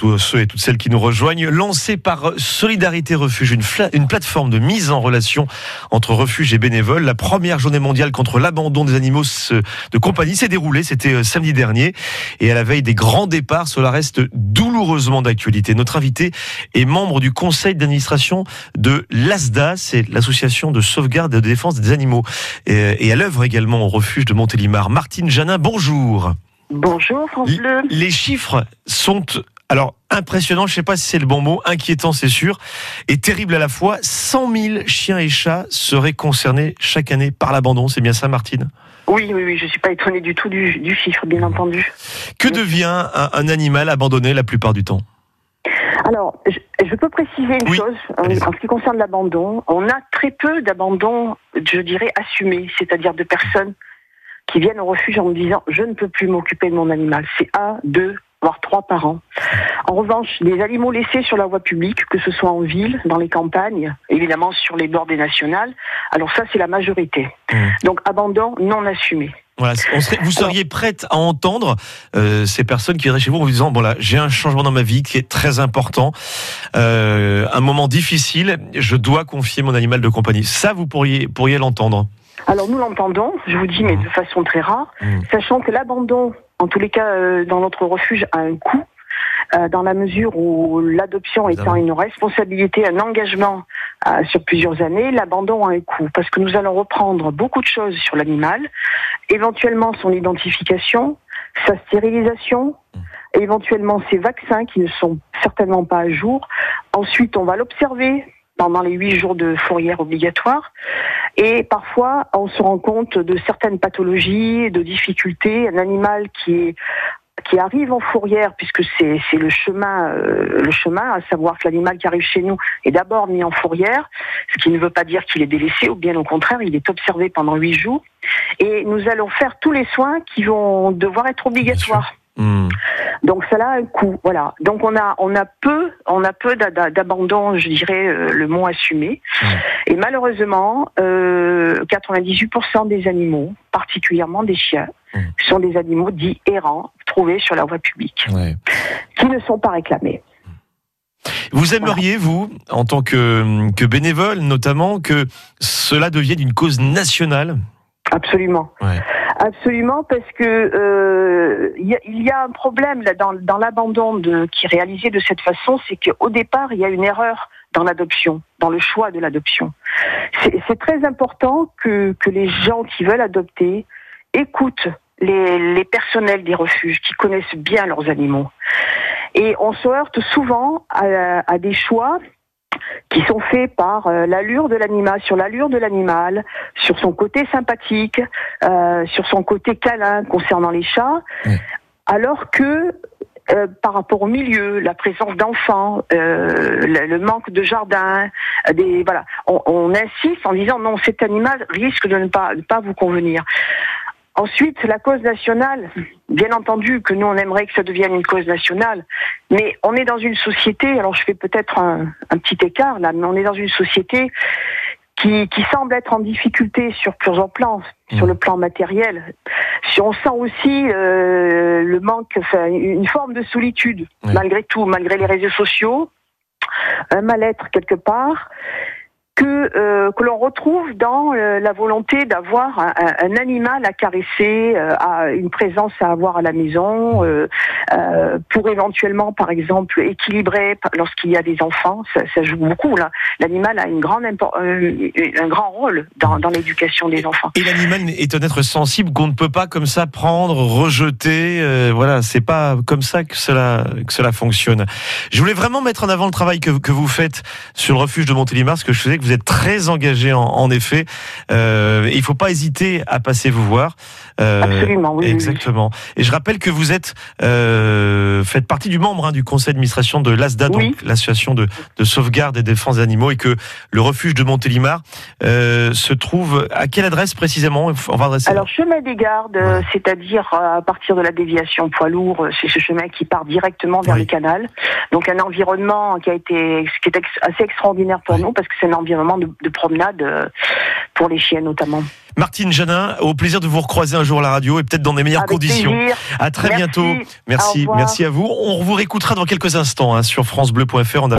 tous ceux et toutes celles qui nous rejoignent. Lancé par Solidarité Refuge, une, une plateforme de mise en relation entre refuge et bénévoles. La première journée mondiale contre l'abandon des animaux de compagnie s'est déroulée, c'était euh, samedi dernier. Et à la veille des grands départs, cela reste douloureusement d'actualité. Notre invité est membre du conseil d'administration de l'ASDA, c'est l'association de sauvegarde et de défense des animaux. Et, à l'œuvre également au refuge de Montélimar. Martine Janin, bonjour. Bonjour France Bleu. Les chiffres sont alors impressionnants, je ne sais pas si c'est le bon mot, inquiétant c'est sûr, et terrible à la fois. 100 000 chiens et chats seraient concernés chaque année par l'abandon, c'est bien ça Martine? Oui, oui, oui, je ne suis pas étonnée du tout du, chiffre, bien entendu. Que devient un, animal abandonné la plupart du temps? Alors, je, peux préciser une chose en, ce qui concerne l'abandon. On a très peu d'abandon, je dirais, assumé, c'est-à-dire de personnes qui viennent au refuge en me disant je ne peux plus m'occuper de mon animal. C'est un, deux, voire trois par an. En revanche, les animaux laissés sur la voie publique, que ce soit en ville, dans les campagnes, évidemment sur les bords des nationales, alors ça c'est la majorité. Mmh. Donc abandon non assumé. Voilà, vous seriez prête à entendre euh, ces personnes qui viendraient chez vous en vous disant bon là j'ai un changement dans ma vie qui est très important, euh, un moment difficile, je dois confier mon animal de compagnie. Ça vous pourriez pourriez l'entendre. Alors nous l'entendons, je vous dis, mais de façon très rare, mmh. sachant que l'abandon, en tous les cas euh, dans notre refuge, a un coût. Euh, dans la mesure où l'adoption étant une responsabilité, un engagement euh, sur plusieurs années, l'abandon a un coût parce que nous allons reprendre beaucoup de choses sur l'animal, éventuellement son identification, sa stérilisation, mmh. éventuellement ses vaccins qui ne sont certainement pas à jour. Ensuite, on va l'observer pendant les huit jours de fourrière obligatoire. Et parfois, on se rend compte de certaines pathologies, de difficultés. Un animal qui qui arrive en fourrière, puisque c'est le chemin, euh, le chemin, à savoir que l'animal qui arrive chez nous est d'abord mis en fourrière, ce qui ne veut pas dire qu'il est délaissé, ou bien au contraire, il est observé pendant huit jours. Et nous allons faire tous les soins qui vont devoir être obligatoires. Donc cela a un coût, voilà. Donc on a on a peu on a peu d'abandon, je dirais euh, le mot assumé. Et malheureusement, 98% euh, des animaux, particulièrement des chiens, sont des animaux dits errants trouvés sur la voie publique, qui ne sont pas réclamés. Vous aimeriez, vous, en tant que, que bénévole notamment, que cela devienne une cause nationale? Absolument. Absolument, parce que euh, il y, a un problème là dans, dans l'abandon qui est réalisé de cette façon, c'est qu'au départ il y a une erreur dans l'adoption, dans le choix de l'adoption. C'est très important que, que les gens qui veulent adopter écoutent les, les personnels des refuges qui connaissent bien leurs animaux. Et on se heurte souvent à, à des choix qui sont faits par euh, l'allure de l'animal, sur l'allure de l'animal, sur son côté sympathique, euh, sur son côté câlin concernant les chats, alors que euh, par rapport au milieu, la présence d'enfants, le, manque de jardin, des voilà, on, on, insiste en disant non, cet animal risque de ne pas, de pas vous convenir. Ensuite, la cause nationale, bien entendu que nous, on aimerait que ça devienne une cause nationale, mais on est dans une société, alors je fais peut-être un, petit écart là, mais on est dans une société qui, semble être en difficulté sur plusieurs plans, sur le mmh. plan matériel. Si on sent aussi euh, le manque, enfin, une forme de solitude, malgré tout, malgré les réseaux sociaux, un mal-être quelque part que, euh, que l'on retrouve dans euh, la volonté d'avoir un, animal à caresser, euh, à une présence à avoir à la maison, pour éventuellement, par exemple, équilibrer lorsqu'il y a des enfants. Ça, ça joue beaucoup. Là, l'animal a une grande un grand rôle dans, dans l'éducation des enfants. Et l'animal est un être sensible qu'on ne peut pas comme ça prendre, rejeter. voilà, c'est pas comme ça que cela que cela fonctionne. Je voulais vraiment mettre en avant le travail que, que vous faites sur le refuge de Montélimar, ce que je faisais que vous êtes très engagé en, effet. Euh, il ne faut pas hésiter à passer vous voir. Euh, Absolument, oui. Exactement. Et je rappelle que vous êtes euh, faites partie du membre hein, du conseil d'administration de l'ASDA, donc l'association de, sauvegarde et défense des animaux, et que le refuge de Montélimar se trouve à quelle adresse précisément? On va adresser. Alors chemin des gardes, c'est-à-dire à partir de la déviation poids lourd, c'est ce chemin qui part directement vers le canal. Donc un environnement qui a été qui est assez extraordinaire pour nous parce que c'est un environnement de, promenade euh, pour les chiens notamment. Martine Janin, au plaisir de vous recroiser un jour à la radio et peut-être dans des meilleures conditions. À très bientôt. Merci, merci à vous. On vous réécoutera dans quelques instants hein, sur francebleu.fr.